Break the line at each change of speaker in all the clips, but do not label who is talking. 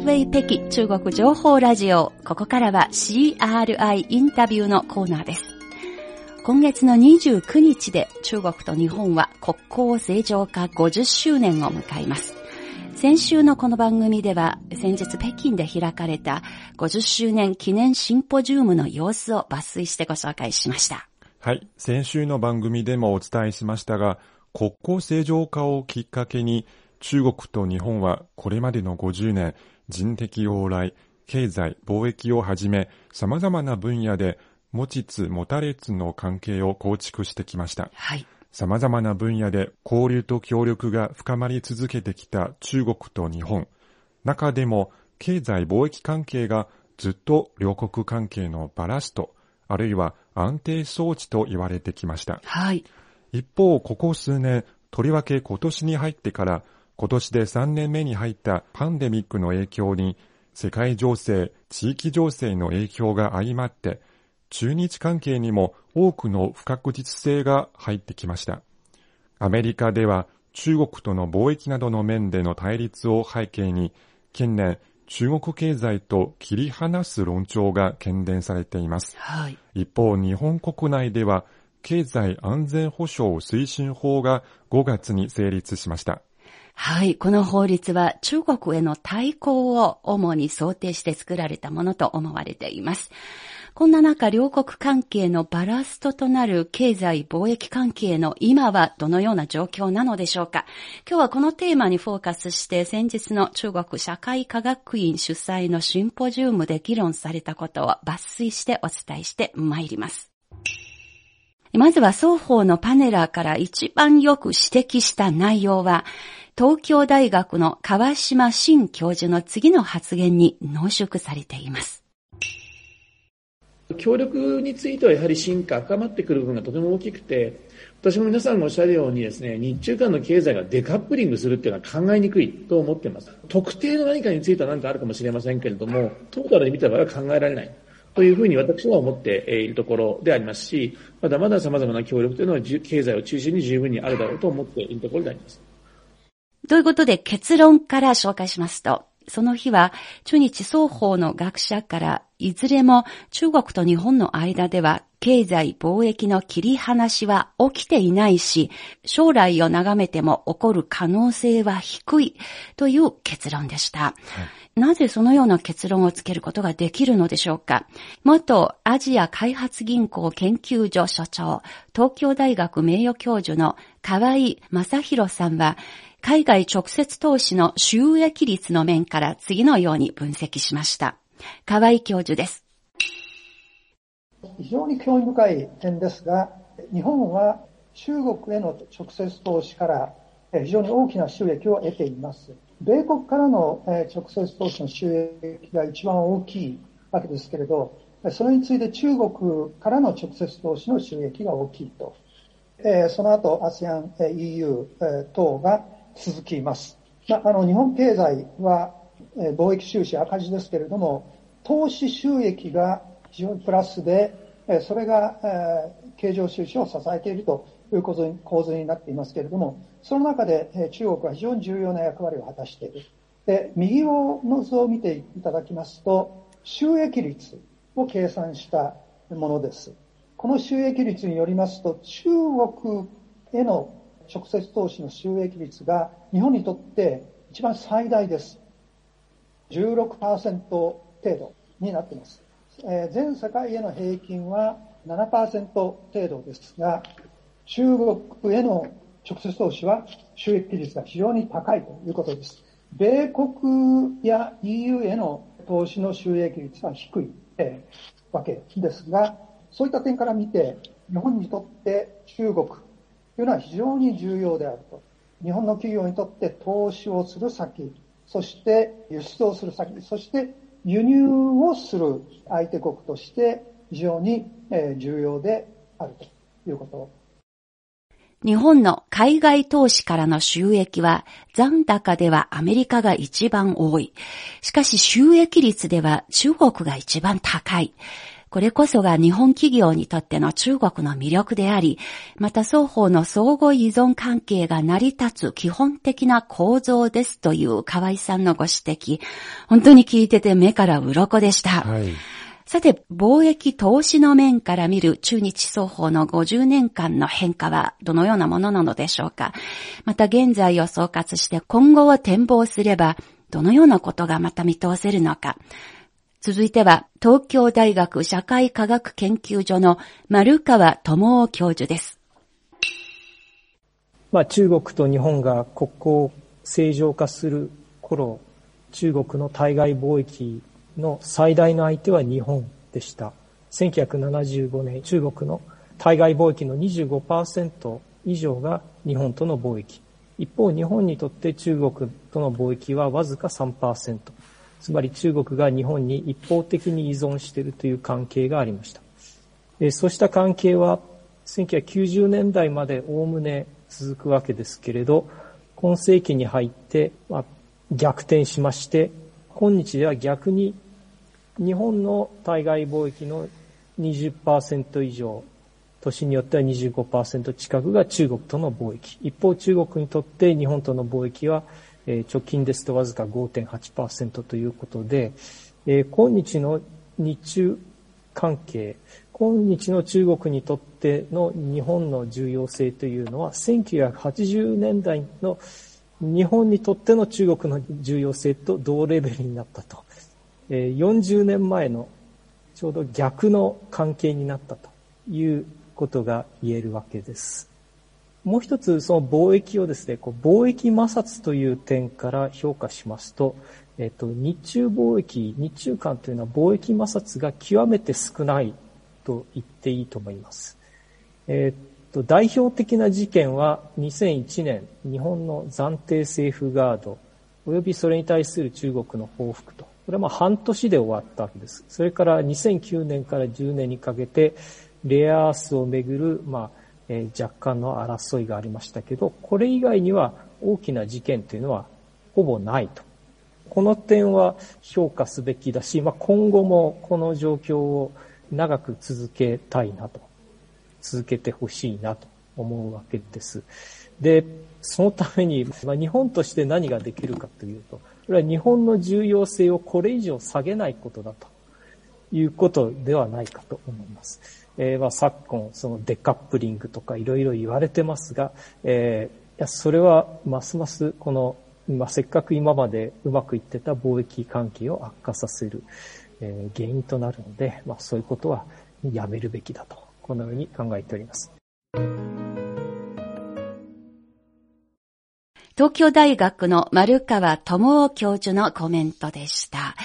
台北北京中国情報ラジオ。ここからは CRI インタビューのコーナーです。今月の29日で中国と日本は国交正常化50周年を迎えます。先週のこの番組では先日北京で開かれた50周年記念シンポジウムの様子を抜粋してご紹介しました。
はい。先週の番組でもお伝えしましたが、国交正常化をきっかけに中国と日本はこれまでの50年、人的往来、経済、貿易をはじめ、様々な分野で持ちつ持たれつの関係を構築してきました。はい。様々な分野で交流と協力が深まり続けてきた中国と日本。中でも経済貿易関係がずっと両国関係のバラスト、あるいは安定装置と言われてきました。はい。一方、ここ数年、とりわけ今年に入ってから、今年で3年目に入ったパンデミックの影響に、世界情勢、地域情勢の影響が相まって、中日関係にも多くの不確実性が入ってきました。アメリカでは中国との貿易などの面での対立を背景に、近年中国経済と切り離す論調が懸念されています。はい、一方、日本国内では経済安全保障推進法が5月に成立しました。
はい。この法律は中国への対抗を主に想定して作られたものと思われています。こんな中、両国関係のバラストとなる経済貿易関係の今はどのような状況なのでしょうか今日はこのテーマにフォーカスして先日の中国社会科学院主催のシンポジウムで議論されたことを抜粋してお伝えしてまいります。まずは双方のパネラーから一番よく指摘した内容は、東京大学の川島新教授の次の発言に濃縮されています。
協力についてはやはり進化、深まってくる部分がとても大きくて、私も皆さんがおっしゃるようにですね、日中間の経済がデカップリングするっていうのは考えにくいと思ってます。特定の何かについては何かあるかもしれませんけれども、トータルで見た場合は考えられない。というふうに私は思っているところでありますし、まだまだ様々な協力というのは経済を中心に十分にあるだろうと思っているところであります。
ということで結論から紹介しますと、その日は中日双方の学者からいずれも中国と日本の間では経済貿易の切り離しは起きていないし、将来を眺めても起こる可能性は低いという結論でした。はいなぜそのような結論をつけることができるのでしょうか元アジア開発銀行研究所所長、東京大学名誉教授の河合正宏さんは、海外直接投資の収益率の面から次のように分析しました。河合教授です。
非常に興味深い点ですが、日本は中国への直接投資から非常に大きな収益を得ています。米国からの直接投資の収益が一番大きいわけですけれど、それについて中国からの直接投資の収益が大きいと。その後 ASEAN、EU 等が続きます。まあ、あの、日本経済は、え、貿易収支赤字ですけれども、投資収益が非常にプラスで、え、それが、え、経常収支を支えているという構図に構図になっていますけれども、その中で、え、中国は非常に重要な役割を果たしている。で、右をの図を見ていただきますと、収益率を計算したものです。この収益率によりますと、中国への直接投資の収益率が日本にとって一番最大です。16%程度になっています。えー、全世界への平均は7%程度ですが、中国への直接投資は収益率が非常に高いということです。米国や EU への投資の収益率は低い、えー、わけですが、そういった点から見て、日本にとって中国いうのは非常に重要であると。日本の企業にとって投資をする先、そして輸出をする先、そして輸入をする相手国として非常に重要であるということ
日本の海外投資からの収益は残高ではアメリカが一番多い。しかし収益率では中国が一番高い。これこそが日本企業にとっての中国の魅力であり、また双方の相互依存関係が成り立つ基本的な構造ですという河合さんのご指摘、本当に聞いてて目から鱗でした。はい。さて、貿易投資の面から見る中日双方の50年間の変化はどのようなものなのでしょうか。また現在を総括して今後を展望すればどのようなことがまた見通せるのか続いては東京大学社会科学研究所の丸川智夫教授です。
まあ、中国と日本が国交を正常化する頃、中国の対外貿易の最大の相手は日本でした。1975年、中国の対外貿易の25%以上が日本との貿易。一方、日本にとって中国との貿易はわずか3%。つまり中国が日本に一方的に依存しているという関係がありました。そうした関係は1990年代までおおむね続くわけですけれど、今世紀に入って、逆転しまして、今日では逆に日本の対外貿易の20%以上、年によっては25%近くが中国との貿易。一方中国にとって日本との貿易は直近ですとわずか5.8%ということで、今日の日中関係、今日の中国にとっての日本の重要性というのは1980年代の日本にとっての中国の重要性と同レベルになったと。40年前のちょうど逆の関係になったということが言えるわけです。もう一つ、その貿易をですね、こう貿易摩擦という点から評価しますと、えっと、日中貿易、日中間というのは貿易摩擦が極めて少ないと言っていいと思います。えっと、代表的な事件は2001年、日本の暫定セーフガード、およびそれに対する中国の報復と。これはまあ半年で終わったわけです。それから2009年から10年にかけて、レアアースをめぐる、まあ、えー、若干の争いがありましたけど、これ以外には大きな事件というのはほぼないと。この点は評価すべきだし、まあ、今後もこの状況を長く続けたいなと、続けてほしいなと思うわけです。で、そのために、まあ、日本として何ができるかというと、これは日本の重要性をこれ以上下げないことだということではないかと思います。え、ま、昨今、そのデカップリングとかいろいろ言われてますが、えー、いや、それはますますこの、まあ、せっかく今までうまくいってた貿易関係を悪化させる、えー、原因となるので、まあ、そういうことはやめるべきだと、このように考えております。
東京大学の丸川智夫教授のコメントでした。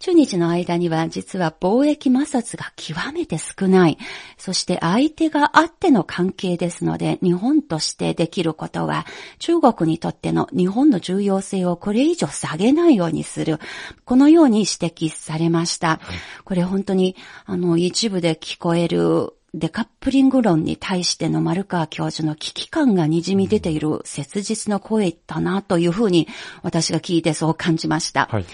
中日の間には実は貿易摩擦が極めて少ない。そして相手があっての関係ですので、日本としてできることは、中国にとっての日本の重要性をこれ以上下げないようにする。このように指摘されました。これ本当に、あの、一部で聞こえるデカップリング論に対しての丸川教授の危機感が滲み出ている切実な声だなというふうに私が聞いてそう感じました。はい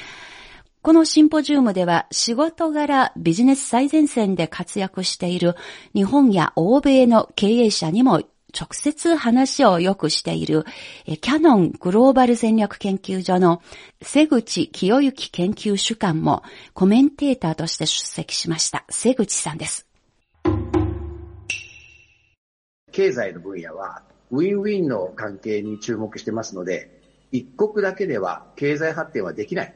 このシンポジウムでは仕事柄ビジネス最前線で活躍している日本や欧米の経営者にも直接話をよくしているキャノングローバル戦略研究所の瀬口清幸研究主幹もコメンテーターとして出席しました。瀬口さんです。
経済の分野はウィンウィンの関係に注目してますので、一国だけでは経済発展はできない。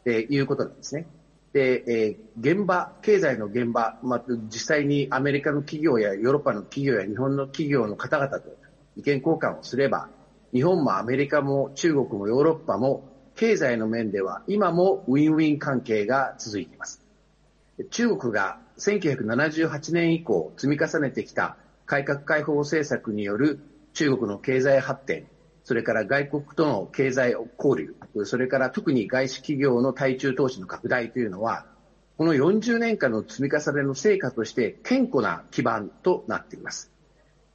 っていうことなんですね。で、えー、現場、経済の現場、まあ、実際にアメリカの企業やヨーロッパの企業や日本の企業の方々と意見交換をすれば、日本もアメリカも中国もヨーロッパも経済の面では今もウィンウィン関係が続いています。中国が1978年以降積み重ねてきた改革開放政策による中国の経済発展、それから外国との経済交流、それから特に外資企業の対中投資の拡大というのは、この40年間の積み重ねの成果として堅固な基盤となっています。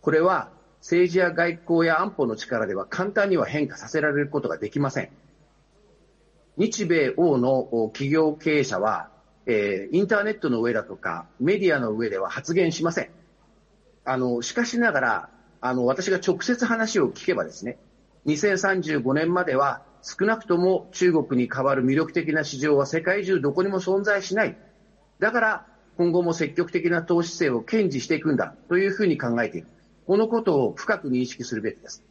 これは政治や外交や安保の力では簡単には変化させられることができません。日米欧の企業経営者は、えー、インターネットの上だとか、メディアの上では発言しません。あの、しかしながら、あの、私が直接話を聞けばですね、2035年までは少なくとも中国に代わる魅力的な市場は世界中どこにも存在しない。だから今後も積極的な投資性を堅持していくんだというふうに考えている。このことを深く認識するべきです。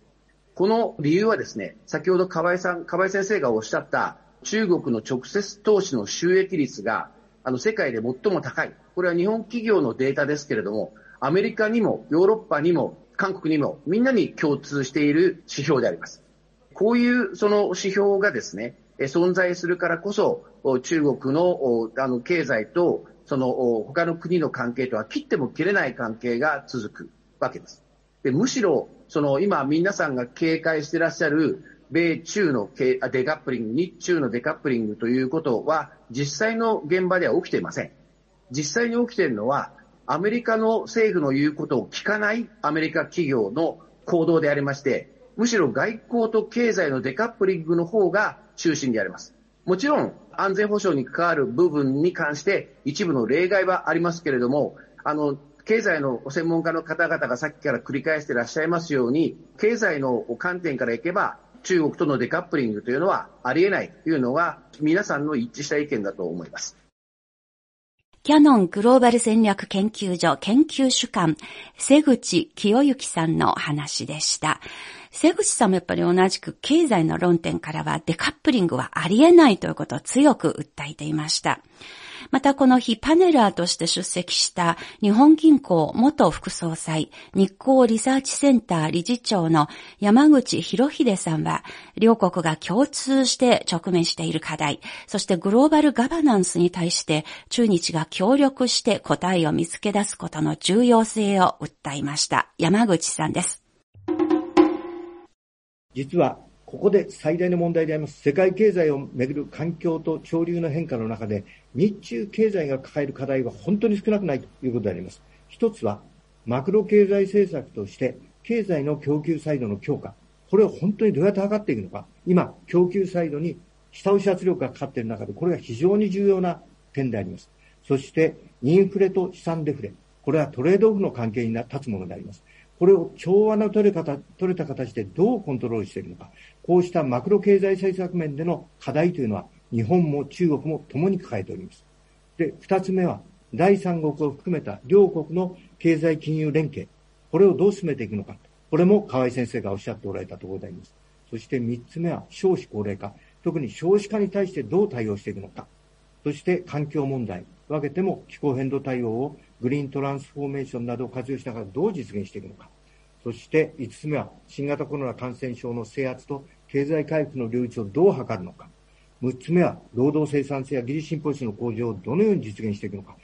この理由はですね、先ほど河合さん、河合先生がおっしゃった中国の直接投資の収益率があの世界で最も高い。これは日本企業のデータですけれども、アメリカにもヨーロッパにも韓国にもみんなに共通している指標であります。こういうその指標がですね、存在するからこそ、中国のあの経済とその他の国の関係とは切っても切れない関係が続くわけです。でむしろ、その今皆さんが警戒してらっしゃる米中のデカップリング、日中のデカップリングということは実際の現場では起きていません。実際に起きているのはアメリカの政府の言うことを聞かないアメリカ企業の行動でありまして、むしろ外交と経済のデカップリングの方が中心であります。もちろん安全保障に関わる部分に関して一部の例外はありますけれども、あの、経済の専門家の方々がさっきから繰り返していらっしゃいますように、経済の観点からいけば、中国とのデカップリングというのはありえないというのが皆さんの一致した意見だと思います。
キャノングローバル戦略研究所研究主管、瀬口清之さんの話でした。瀬口さんもやっぱり同じく経済の論点からはデカップリングはありえないということを強く訴えていました。またこの日パネラーとして出席した日本銀行元副総裁、日光リサーチセンター理事長の山口博秀さんは、両国が共通して直面している課題、そしてグローバルガバナンスに対して中日が協力して答えを見つけ出すことの重要性を訴えました。山口さんです。
実はここで最大の問題であります世界経済をめぐる環境と潮流の変化の中で日中経済が抱える課題は本当に少なくないということであります。一つはマクロ経済政策として経済の供給サイドの強化。これを本当にどうやって測っていくのか。今、供給サイドに下押し圧力がかかっている中で、これが非常に重要な点であります。そして、インフレと資産デフレ。これはトレードオフの関係に立つものであります。これを調和の取れ方、取れた形でどうコントロールしているのか。こうしたマクロ経済政策面での課題というのは、日本も中国も共に抱えております。で、二つ目は、第三国を含めた両国の経済金融連携。これをどう進めていくのか。これも河合先生がおっしゃっておられたところであります。そして三つ目は少子高齢化。特に少子化に対してどう対応していくのか。そして環境問題。分けても気候変動対応をグリーントランスフォーメーションなどを活用しながらどう実現していくのか。そして5つ目は新型コロナ感染症の制圧と経済回復の両立をどう図るのか。6つ目は、労働生産性や技術進歩率の向上をどのように実現していくのか。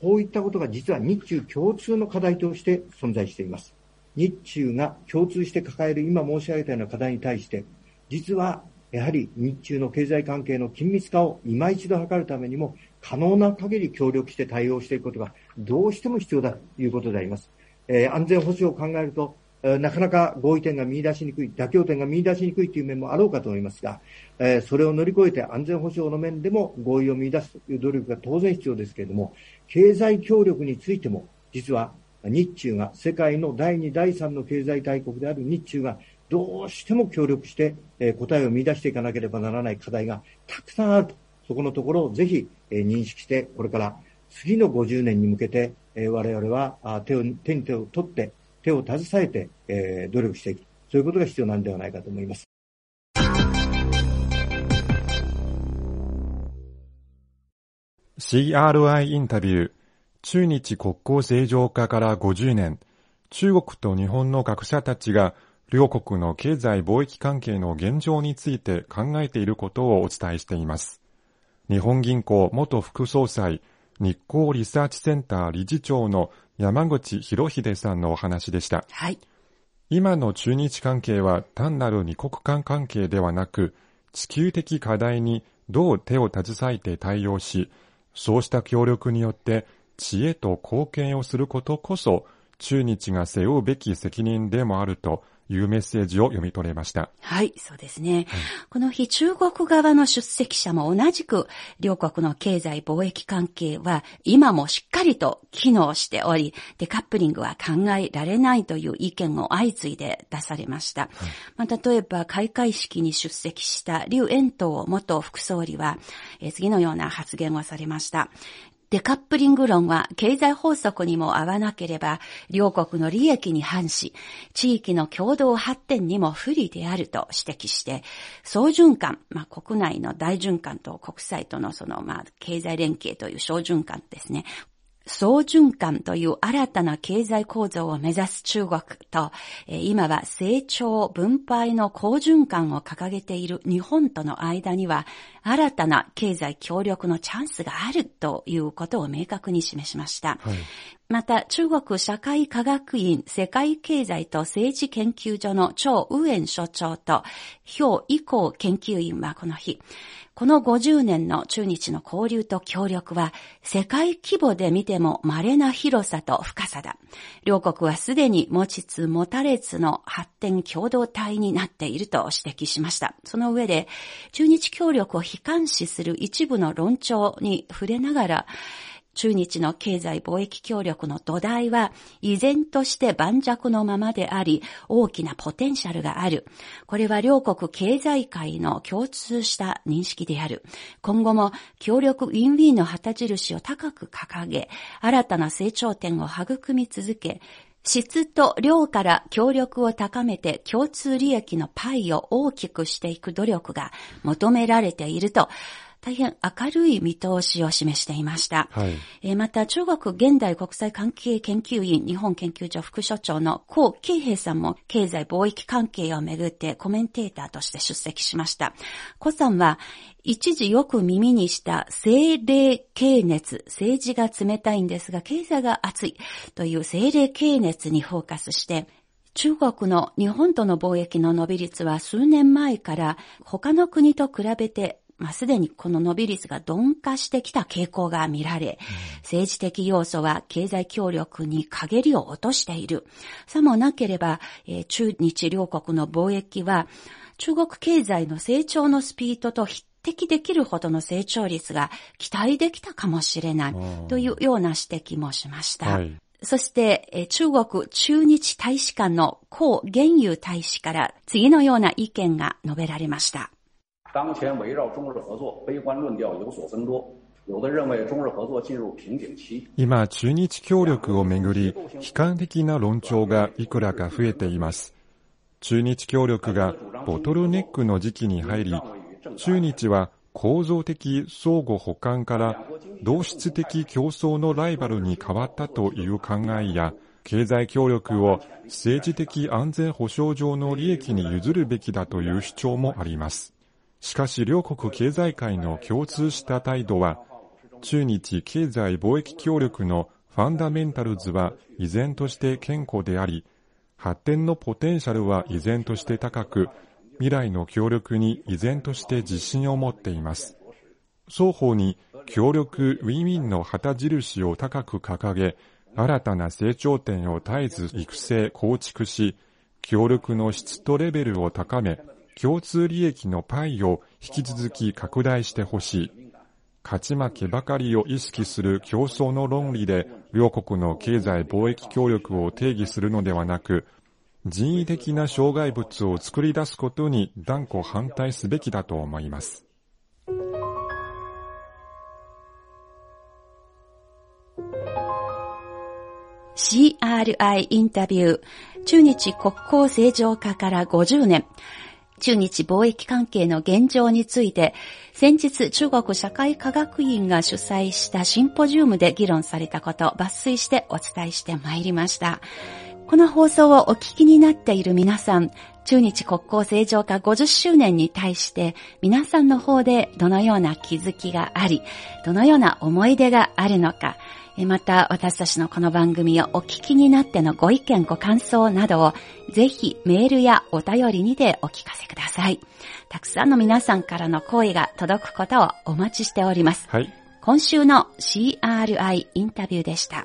こういったことが実は日中共通の課題として存在しています。日中が共通して抱える今申し上げたような課題に対して、実はやはり日中の経済関係の緊密化を今一度図るためにも、可能な限り協力して対応していくことがどうしても必要だということであります。えー、安全保障を考えると、なかなか合意点が見出しにくい、妥協点が見出しにくいという面もあろうかと思いますが、えそれを乗り越えて安全保障の面でも合意を見出すという努力が当然必要ですけれども、経済協力についても、実は日中が世界の第2、第3の経済大国である日中がどうしても協力してえ答えを見出していかなければならない課題がたくさんあると、そこのところをぜひえ認識して、これから次の50年に向けてえ我々は手を手に手を取って手を携えて、え、努力していく。そういうことが必要なんではないかと思います。
CRI インタビュー、中日国交正常化から50年、中国と日本の学者たちが両国の経済貿易関係の現状について考えていることをお伝えしています。日本銀行元副総裁、日光リサーチセンター理事長の山口博秀さんのお話でした。
はい。
今の中日関係は単なる二国間関係ではなく、地球的課題にどう手を携えて対応し、そうした協力によって知恵と貢献をすることこそ、中日が背負うべき責任でもあるというメッセージを読み取れました。
はい、そうですね。この日、中国側の出席者も同じく、両国の経済貿易関係は今もしっかりと機能しており、デカップリングは考えられないという意見を相次いで出されました。まあ、例えば、開会式に出席した劉延東元副総理は、え次のような発言をされました。デカップリング論は経済法則にも合わなければ、両国の利益に反し、地域の共同発展にも不利であると指摘して、総循環、まあ、国内の大循環と国際とのその、まあ、経済連携という小循環ですね。総循環という新たな経済構造を目指す中国と、今は成長分配の好循環を掲げている日本との間には、新たな経済協力のチャンスがあるということを明確に示しました。はい、また、中国社会科学院世界経済と政治研究所の張右園所長と、表以降研究員はこの日、この50年の中日の交流と協力は世界規模で見ても稀な広さと深さだ。両国はすでに持ちつ持たれつの発展共同体になっていると指摘しました。その上で中日協力を悲観視する一部の論調に触れながら中日の経済貿易協力の土台は依然として盤石のままであり、大きなポテンシャルがある。これは両国経済界の共通した認識である。今後も協力ウィンウィンの旗印を高く掲げ、新たな成長点を育み続け、質と量から協力を高めて共通利益のパイを大きくしていく努力が求められていると、大変明るい見通しを示していました。はい、えまた、中国現代国際関係研究院日本研究所副所長の高慶平さんも経済貿易関係をめぐってコメンテーターとして出席しました。古さんは、一時よく耳にした政令経熱、政治が冷たいんですが経済が熱いという政令経熱にフォーカスして、中国の日本との貿易の伸び率は数年前から他の国と比べてまあ、すでにこの伸び率が鈍化してきた傾向が見られ、政治的要素は経済協力に陰りを落としている。さもなければ、えー、中日両国の貿易は、中国経済の成長のスピードと匹敵できるほどの成長率が期待できたかもしれないというような指摘もしました。はいそして、中国中日大使館の高原油大使から次のような意見が述べられました。
当前围绕中日合作悲观論調有所增多。
今、中日協力をめぐり、悲観的な論調がいくらか増えています。中日協力がボトルネックの時期に入り、中日は構造的相互補完から同質的競争のライバルに変わったという考えや、経済協力を政治的安全保障上の利益に譲るべきだという主張もあります。しかし両国経済界の共通した態度は、中日経済貿易協力のファンダメンタルズは依然として健康であり、発展のポテンシャルは依然として高く、未来の協力に依然として自信を持っています。双方に協力ウィンウィンの旗印を高く掲げ、新たな成長点を絶えず育成、構築し、協力の質とレベルを高め、共通利益のパイを引き続き拡大してほしい。勝ち負けばかりを意識する競争の論理で両国の経済貿易協力を定義するのではなく、人為的な障害物を作り出すことに断固反対すべきだと思います。
CRI インタビュー、中日国交正常化から50年。中日貿易関係の現状について、先日中国社会科学院が主催したシンポジウムで議論されたことを抜粋してお伝えしてまいりました。この放送をお聞きになっている皆さん、中日国交正常化50周年に対して皆さんの方でどのような気づきがあり、どのような思い出があるのか、また私たちのこの番組をお聞きになってのご意見ご感想などをぜひメールやお便りにてお聞かせください。たくさんの皆さんからの声が届くことをお待ちしております。はい。今週の CRI インタビューでした。